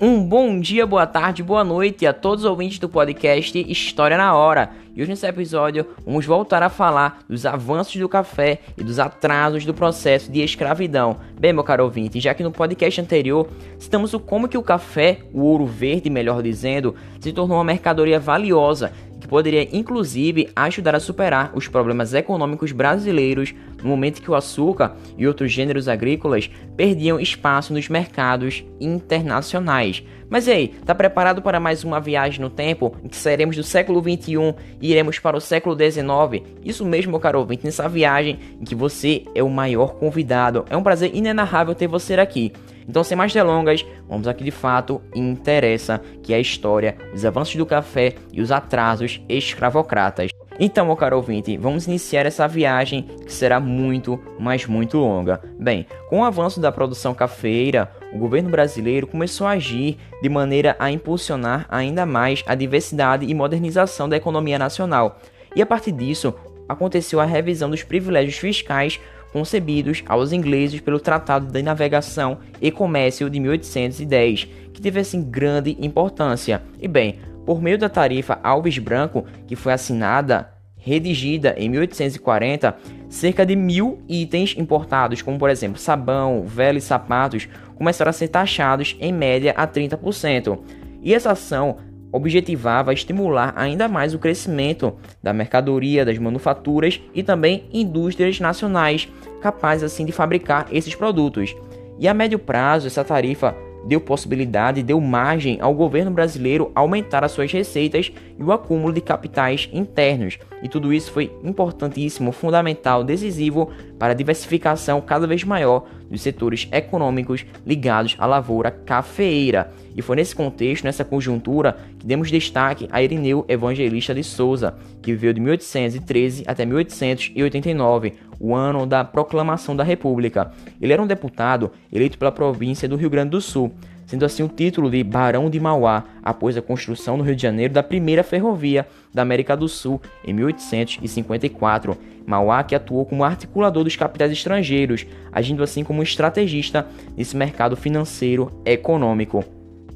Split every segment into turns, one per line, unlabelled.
Um bom dia, boa tarde, boa noite a todos os ouvintes do podcast História na Hora. E hoje nesse episódio vamos voltar a falar dos avanços do café e dos atrasos do processo de escravidão. Bem, meu caro ouvinte, já que no podcast anterior citamos o como que o café, o ouro verde, melhor dizendo, se tornou uma mercadoria valiosa que poderia inclusive ajudar a superar os problemas econômicos brasileiros no momento que o açúcar e outros gêneros agrícolas perdiam espaço nos mercados internacionais. Mas e aí, tá preparado para mais uma viagem no tempo em que sairemos do século 21 e iremos para o século 19? Isso mesmo, caro ouvinte, nessa viagem em que você é o maior convidado. É um prazer inenarrável ter você aqui. Então, sem mais delongas, vamos aqui de fato interessa, que é a história, os avanços do café e os atrasos escravocratas. Então, meu caro ouvinte, vamos iniciar essa viagem que será muito, mas muito longa. Bem, com o avanço da produção cafeira, o governo brasileiro começou a agir de maneira a impulsionar ainda mais a diversidade e modernização da economia nacional. E a partir disso, aconteceu a revisão dos privilégios fiscais concebidos aos ingleses pelo Tratado de Navegação e Comércio de 1810, que teve assim grande importância. E bem, por meio da tarifa Alves Branco, que foi assinada, redigida em 1840, cerca de mil itens importados, como por exemplo sabão, vela e sapatos, começaram a ser taxados em média a 30%. E essa ação objetivava estimular ainda mais o crescimento da mercadoria, das manufaturas e também indústrias nacionais capazes assim de fabricar esses produtos. E a médio prazo, essa tarifa deu possibilidade, deu margem ao governo brasileiro aumentar as suas receitas e o acúmulo de capitais internos. E tudo isso foi importantíssimo, fundamental, decisivo para a diversificação cada vez maior dos setores econômicos ligados à lavoura cafeeira. E foi nesse contexto, nessa conjuntura, que demos destaque a Irineu Evangelista de Souza, que viveu de 1813 até 1889, o ano da proclamação da República. Ele era um deputado eleito pela província do Rio Grande do Sul, sendo assim o título de Barão de Mauá, após a construção no Rio de Janeiro da primeira ferrovia da América do Sul em 1854. Mauá que atuou como articulador dos capitais estrangeiros, agindo assim como estrategista nesse mercado financeiro econômico.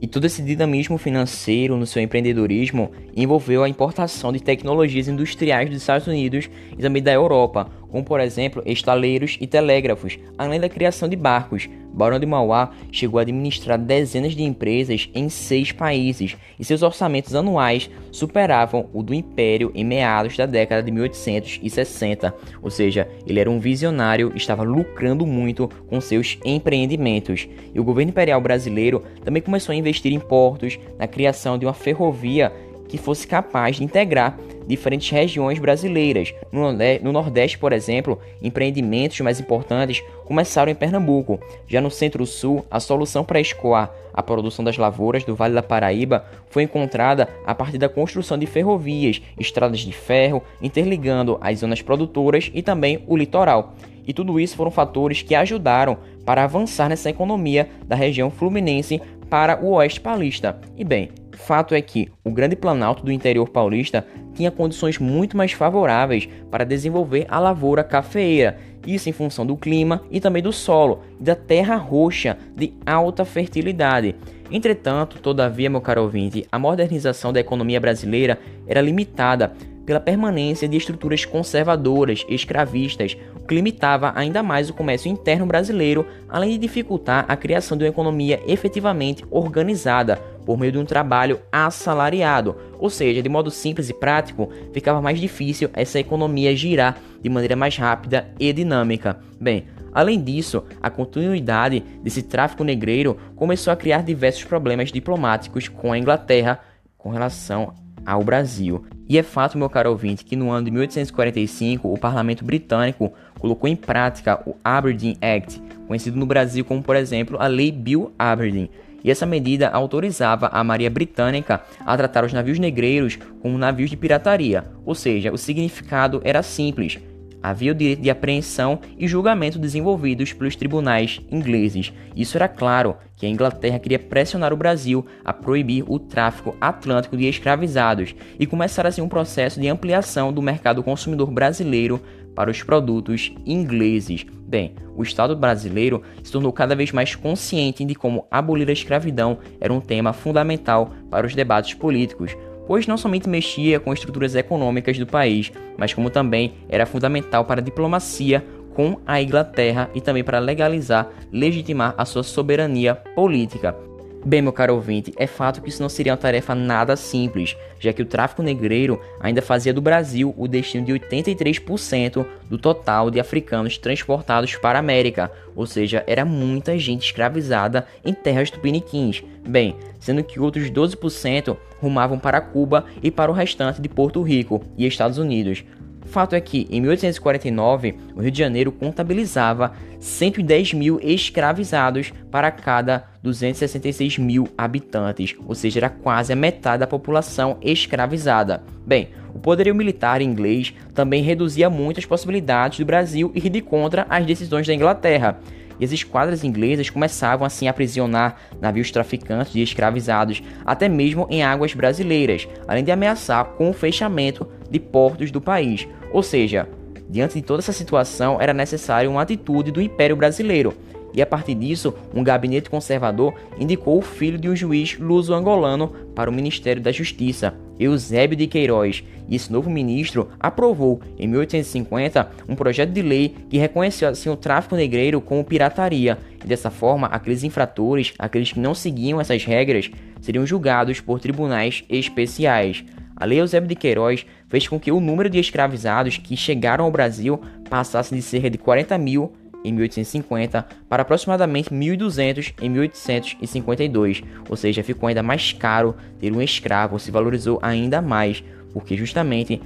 E todo esse dinamismo financeiro no seu empreendedorismo envolveu a importação de tecnologias industriais dos Estados Unidos e também da Europa, como por exemplo estaleiros e telégrafos, além da criação de barcos. Barão de Mauá chegou a administrar dezenas de empresas em seis países e seus orçamentos anuais superavam o do Império em meados da década de 1860. Ou seja, ele era um visionário e estava lucrando muito com seus empreendimentos. E o governo imperial brasileiro também começou a investir em portos, na criação de uma ferrovia que fosse capaz de integrar diferentes regiões brasileiras. No Nordeste, por exemplo, empreendimentos mais importantes começaram em Pernambuco. Já no Centro-Sul, a solução para escoar a produção das lavouras do Vale da Paraíba foi encontrada a partir da construção de ferrovias, estradas de ferro, interligando as zonas produtoras e também o litoral. E tudo isso foram fatores que ajudaram para avançar nessa economia da região fluminense para o oeste paulista. E bem, Fato é que o Grande Planalto do interior paulista tinha condições muito mais favoráveis para desenvolver a lavoura cafeeira, isso em função do clima e também do solo e da terra roxa de alta fertilidade. Entretanto, todavia, meu caro ouvinte, a modernização da economia brasileira era limitada pela permanência de estruturas conservadoras escravistas, o que limitava ainda mais o comércio interno brasileiro, além de dificultar a criação de uma economia efetivamente organizada por meio de um trabalho assalariado, ou seja, de modo simples e prático, ficava mais difícil essa economia girar de maneira mais rápida e dinâmica. Bem, Além disso, a continuidade desse tráfico negreiro começou a criar diversos problemas diplomáticos com a Inglaterra com relação ao Brasil. E é fato, meu caro ouvinte, que no ano de 1845 o parlamento britânico colocou em prática o Aberdeen Act, conhecido no Brasil como, por exemplo, a Lei Bill Aberdeen. E essa medida autorizava a Marinha Britânica a tratar os navios negreiros como navios de pirataria, ou seja, o significado era simples: Havia o direito de apreensão e julgamento desenvolvidos pelos tribunais ingleses. Isso era claro que a Inglaterra queria pressionar o Brasil a proibir o tráfico atlântico de escravizados e começar assim um processo de ampliação do mercado consumidor brasileiro para os produtos ingleses. Bem, o Estado brasileiro se tornou cada vez mais consciente de como abolir a escravidão era um tema fundamental para os debates políticos, pois não somente mexia com estruturas econômicas do país, mas como também era fundamental para a diplomacia com a Inglaterra e também para legalizar, legitimar a sua soberania política. Bem, meu caro ouvinte, é fato que isso não seria uma tarefa nada simples, já que o tráfico negreiro ainda fazia do Brasil o destino de 83% do total de africanos transportados para a América, ou seja, era muita gente escravizada em terras tupiniquins. Bem, sendo que outros 12% rumavam para Cuba e para o restante de Porto Rico e Estados Unidos. Fato é que, em 1849, o Rio de Janeiro contabilizava 110 mil escravizados para cada 266 mil habitantes, ou seja, era quase a metade da população escravizada. Bem, o poderio militar inglês também reduzia muito as possibilidades do Brasil ir de contra as decisões da Inglaterra, e as esquadras inglesas começavam assim a aprisionar navios traficantes de escravizados, até mesmo em águas brasileiras, além de ameaçar com o fechamento de portos do país. Ou seja, diante de toda essa situação, era necessário uma atitude do Império Brasileiro. E a partir disso, um gabinete conservador indicou o filho de um juiz luso-angolano para o Ministério da Justiça, Eusébio de Queiroz, e esse novo ministro aprovou, em 1850, um projeto de lei que reconheceu assim o tráfico negreiro como pirataria, e dessa forma, aqueles infratores, aqueles que não seguiam essas regras, seriam julgados por tribunais especiais. A Lei Eusébio de Queiroz fez com que o número de escravizados que chegaram ao Brasil passasse de cerca de 40 mil em 1850 para aproximadamente 1.200 em 1852, ou seja, ficou ainda mais caro ter um escravo, se valorizou ainda mais, porque justamente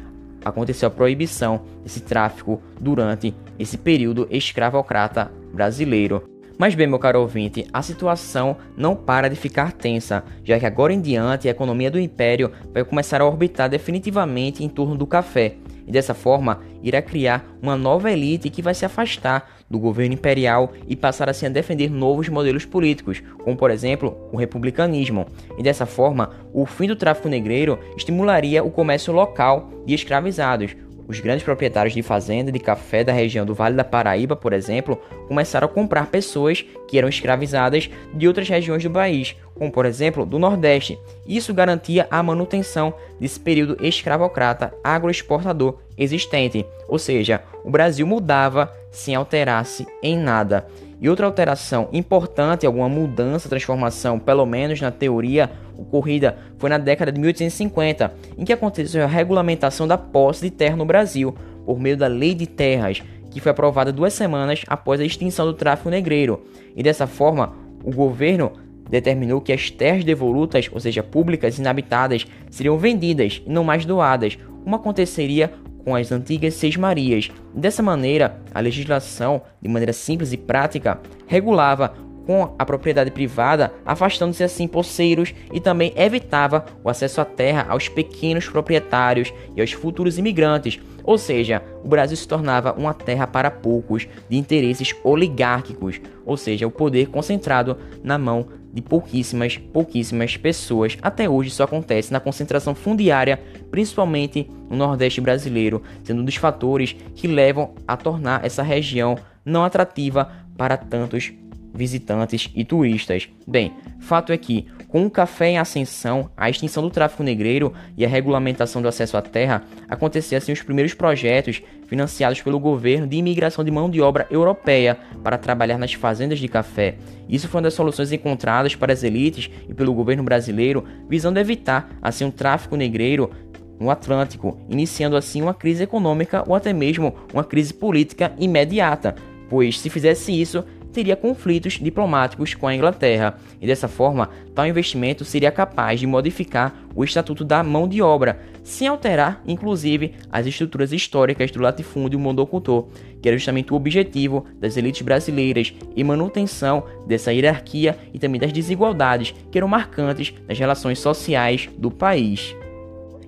aconteceu a proibição desse tráfico durante esse período escravocrata brasileiro. Mas bem, meu caro ouvinte, a situação não para de ficar tensa, já que agora em diante a economia do império vai começar a orbitar definitivamente em torno do café, e dessa forma irá criar uma nova elite que vai se afastar do governo imperial e passar assim a defender novos modelos políticos, como por exemplo o republicanismo. E dessa forma, o fim do tráfico negreiro estimularia o comércio local de escravizados, os grandes proprietários de fazenda de café da região do Vale da Paraíba, por exemplo, começaram a comprar pessoas que eram escravizadas de outras regiões do país, como por exemplo do Nordeste. Isso garantia a manutenção desse período escravocrata agroexportador existente, ou seja, o Brasil mudava sem alterasse em nada. E outra alteração importante, alguma mudança, transformação, pelo menos na teoria ocorrida, foi na década de 1850, em que aconteceu a regulamentação da posse de terra no Brasil, por meio da Lei de Terras, que foi aprovada duas semanas após a extinção do tráfico negreiro. E dessa forma, o governo determinou que as terras devolutas, ou seja, públicas inabitadas, seriam vendidas e não mais doadas, como aconteceria com as antigas Seis Marias. Dessa maneira, a legislação, de maneira simples e prática, regulava com a propriedade privada, afastando-se assim poceiros e também evitava o acesso à terra aos pequenos proprietários e aos futuros imigrantes. Ou seja, o Brasil se tornava uma terra para poucos, de interesses oligárquicos, ou seja, o poder concentrado na mão de pouquíssimas, pouquíssimas pessoas. Até hoje isso acontece na concentração fundiária, principalmente no Nordeste brasileiro, sendo um dos fatores que levam a tornar essa região não atrativa para tantos visitantes e turistas. Bem, fato é que, com o café em ascensão, a extinção do tráfico negreiro e a regulamentação do acesso à terra, aconteciam assim os primeiros projetos financiados pelo governo de imigração de mão de obra europeia para trabalhar nas fazendas de café. Isso foi uma das soluções encontradas para as elites e pelo governo brasileiro, visando evitar assim um tráfico negreiro no Atlântico, iniciando assim uma crise econômica ou até mesmo uma crise política imediata, pois se fizesse isso, teria conflitos diplomáticos com a Inglaterra, e dessa forma, tal investimento seria capaz de modificar o estatuto da mão de obra, sem alterar, inclusive, as estruturas históricas do latifúndio monocultor, que era justamente o objetivo das elites brasileiras e manutenção dessa hierarquia e também das desigualdades que eram marcantes nas relações sociais do país.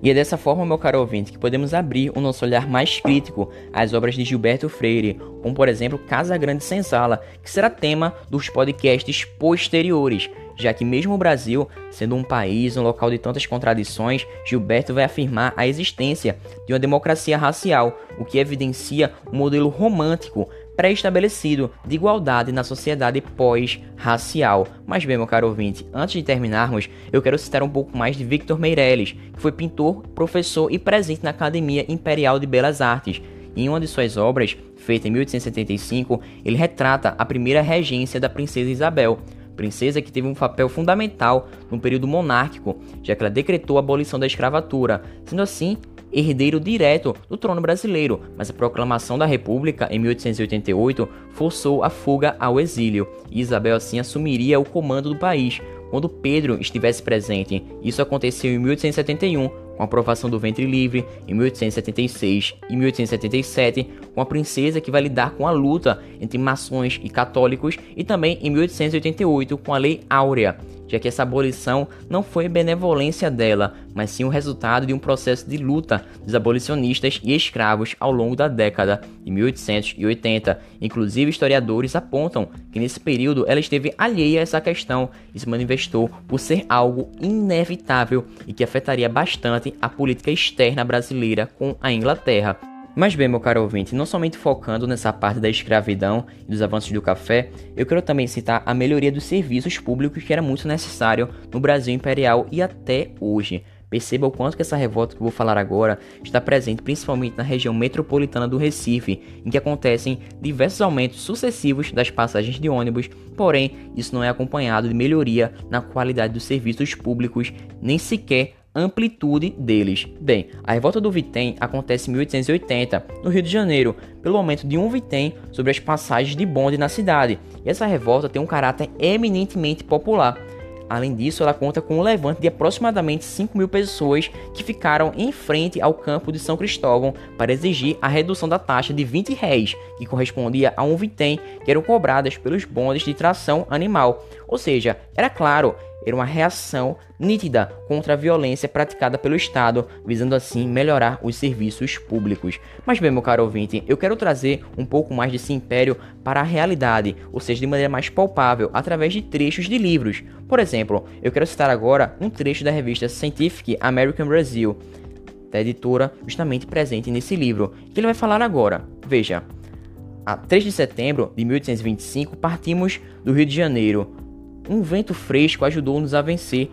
E é dessa forma, meu caro ouvinte, que podemos abrir o nosso olhar mais crítico às obras de Gilberto Freire, como por exemplo Casa Grande Senzala, que será tema dos podcasts posteriores, já que mesmo o Brasil, sendo um país, um local de tantas contradições, Gilberto vai afirmar a existência de uma democracia racial, o que evidencia um modelo romântico pré-estabelecido de igualdade na sociedade pós-racial. Mas bem, meu caro ouvinte, antes de terminarmos, eu quero citar um pouco mais de Victor Meirelles, que foi pintor, professor e presente na Academia Imperial de Belas Artes. Em uma de suas obras, feita em 1875, ele retrata a primeira regência da princesa Isabel, princesa que teve um papel fundamental no período monárquico, já que ela decretou a abolição da escravatura, sendo assim herdeiro direto do trono brasileiro, mas a proclamação da República em 1888 forçou a fuga ao exílio, e Isabel assim assumiria o comando do país quando Pedro estivesse presente. Isso aconteceu em 1871, com a aprovação do ventre livre, em 1876 e 1877, com a princesa que vai lidar com a luta entre maçons e católicos, e também em 1888 com a Lei Áurea já que essa abolição não foi benevolência dela, mas sim o resultado de um processo de luta dos abolicionistas e escravos ao longo da década de 1880. Inclusive, historiadores apontam que nesse período ela esteve alheia a essa questão e se manifestou por ser algo inevitável e que afetaria bastante a política externa brasileira com a Inglaterra. Mas bem, meu caro ouvinte, não somente focando nessa parte da escravidão e dos avanços do café, eu quero também citar a melhoria dos serviços públicos que era muito necessário no Brasil imperial e até hoje. Perceba o quanto que essa revolta que eu vou falar agora está presente principalmente na região metropolitana do Recife, em que acontecem diversos aumentos sucessivos das passagens de ônibus, porém isso não é acompanhado de melhoria na qualidade dos serviços públicos, nem sequer amplitude deles. Bem, a revolta do Vitem acontece em 1880, no Rio de Janeiro, pelo aumento de um Vitem sobre as passagens de bonde na cidade. E essa revolta tem um caráter eminentemente popular. Além disso, ela conta com um levante de aproximadamente 5 mil pessoas que ficaram em frente ao campo de São Cristóvão para exigir a redução da taxa de 20 réis, que correspondia a um vitem que eram cobradas pelos bondes de tração animal. Ou seja, era claro, era uma reação nítida contra a violência praticada pelo Estado, visando assim melhorar os serviços públicos. Mas bem, meu caro ouvinte, eu quero trazer um pouco mais desse império para a realidade, ou seja, de maneira mais palpável, através de trechos de livros. Por exemplo, eu quero citar agora um trecho da revista Scientific American Brazil, da editora justamente presente nesse livro, que ele vai falar agora. Veja, a 3 de setembro de 1825 partimos do Rio de Janeiro, um vento fresco ajudou-nos a vencer.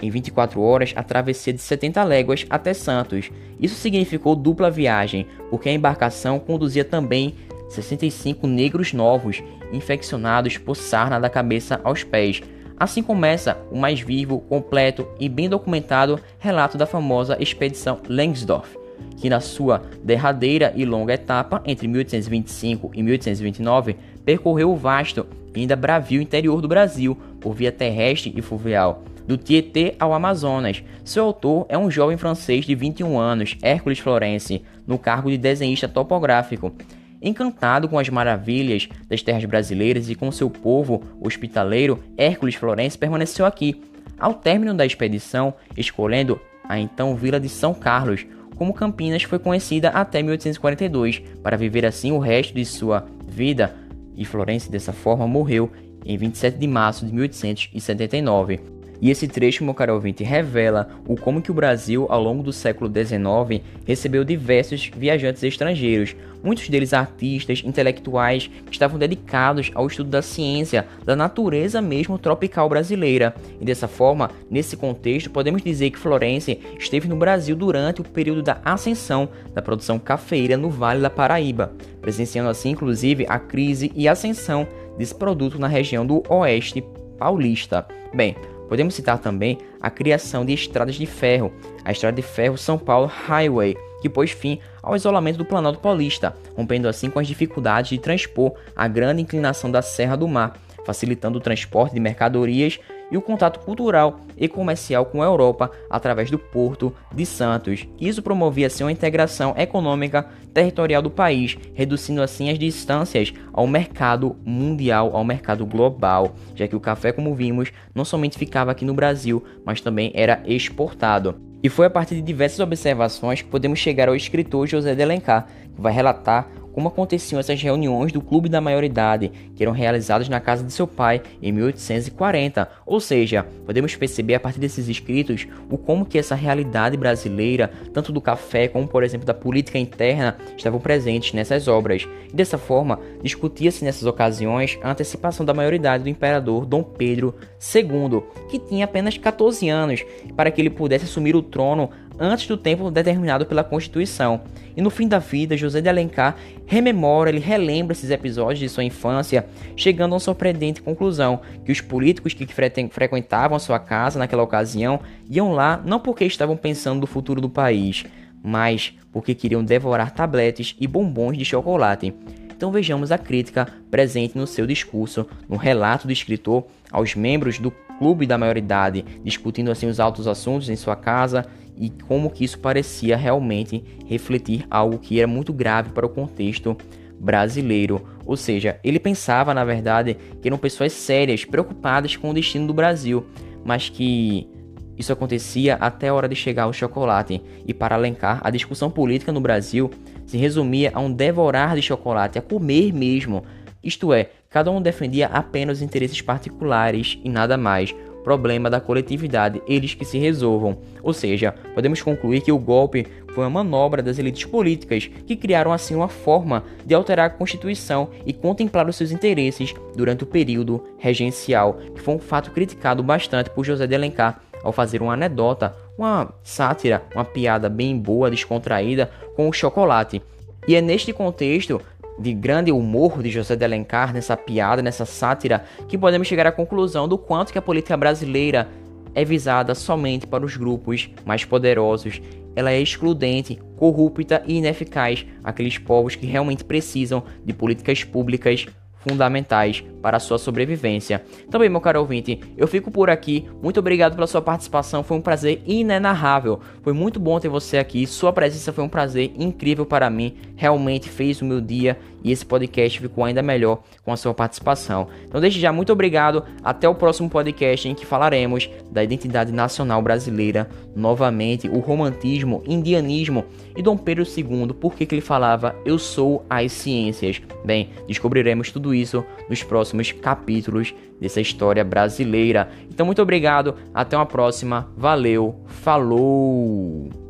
Em 24 horas, a travessia de 70 léguas até Santos. Isso significou dupla viagem, porque a embarcação conduzia também 65 negros novos, infeccionados por sarna da cabeça aos pés. Assim começa o mais vivo, completo e bem documentado relato da famosa expedição Langsdorff, que na sua derradeira e longa etapa entre 1825 e 1829 percorreu o vasto e ainda bravio interior do Brasil por via terrestre e fluvial, do Tietê ao Amazonas. Seu autor é um jovem francês de 21 anos, Hércules Florence, no cargo de desenhista topográfico. Encantado com as maravilhas das terras brasileiras e com seu povo hospitaleiro, Hércules Florence permaneceu aqui. Ao término da expedição, escolhendo a então Vila de São Carlos, como Campinas foi conhecida até 1842, para viver assim o resto de sua vida e Florence, dessa forma, morreu em 27 de março de 1879. E esse trecho, meu caro ouvinte, revela o como que o Brasil, ao longo do século XIX, recebeu diversos viajantes estrangeiros, muitos deles artistas, intelectuais, que estavam dedicados ao estudo da ciência, da natureza mesmo tropical brasileira. E dessa forma, nesse contexto, podemos dizer que Florence esteve no Brasil durante o período da ascensão da produção cafeira no Vale da Paraíba, presenciando assim, inclusive, a crise e ascensão desse produto na região do Oeste Paulista. Bem, Podemos citar também a criação de estradas de ferro, a Estrada de Ferro São Paulo Highway, que pôs fim ao isolamento do Planalto Paulista, rompendo assim com as dificuldades de transpor a grande inclinação da Serra do Mar, facilitando o transporte de mercadorias e o contato cultural e comercial com a Europa através do Porto de Santos. Isso promovia assim uma integração econômica territorial do país, reduzindo assim as distâncias ao mercado mundial, ao mercado global, já que o café, como vimos, não somente ficava aqui no Brasil, mas também era exportado. E foi a partir de diversas observações que podemos chegar ao escritor José de Alencar, que vai relatar como aconteciam essas reuniões do Clube da Maioridade, que eram realizadas na casa de seu pai em 1840. Ou seja, podemos perceber a partir desses escritos o como que essa realidade brasileira, tanto do café como, por exemplo, da política interna, estavam presentes nessas obras. E dessa forma, discutia-se nessas ocasiões a antecipação da maioridade do imperador Dom Pedro II, que tinha apenas 14 anos, para que ele pudesse assumir o trono antes do tempo determinado pela Constituição. E no fim da vida, José de Alencar rememora, ele relembra esses episódios de sua infância, chegando a uma surpreendente conclusão, que os políticos que frequentavam a sua casa naquela ocasião iam lá não porque estavam pensando no futuro do país, mas porque queriam devorar tabletes e bombons de chocolate. Então vejamos a crítica presente no seu discurso, no relato do escritor aos membros do clube da maioridade, discutindo assim os altos assuntos em sua casa e como que isso parecia realmente refletir algo que era muito grave para o contexto brasileiro. Ou seja, ele pensava, na verdade, que eram pessoas sérias, preocupadas com o destino do Brasil, mas que isso acontecia até a hora de chegar ao chocolate. E para alencar, a discussão política no Brasil se resumia a um devorar de chocolate, a comer mesmo. Isto é, cada um defendia apenas interesses particulares e nada mais problema da coletividade, eles que se resolvam. Ou seja, podemos concluir que o golpe foi uma manobra das elites políticas que criaram assim uma forma de alterar a Constituição e contemplar os seus interesses durante o período regencial, que foi um fato criticado bastante por José de Alencar ao fazer uma anedota, uma sátira, uma piada bem boa, descontraída com o chocolate. E é neste contexto de grande humor de José de Alencar nessa piada, nessa sátira, que podemos chegar à conclusão do quanto que a política brasileira é visada somente para os grupos mais poderosos. Ela é excludente, corrupta e ineficaz aqueles povos que realmente precisam de políticas públicas fundamentais para a sua sobrevivência. Também, meu caro ouvinte, eu fico por aqui. Muito obrigado pela sua participação. Foi um prazer inenarrável. Foi muito bom ter você aqui. Sua presença foi um prazer incrível para mim. Realmente fez o meu dia e esse podcast ficou ainda melhor com a sua participação. Então, desde já, muito obrigado. Até o próximo podcast em que falaremos da identidade nacional brasileira novamente, o romantismo, indianismo e Dom Pedro II, por que ele falava eu sou as ciências. Bem, descobriremos isso nos próximos capítulos dessa história brasileira. Então, muito obrigado. Até uma próxima. Valeu. Falou.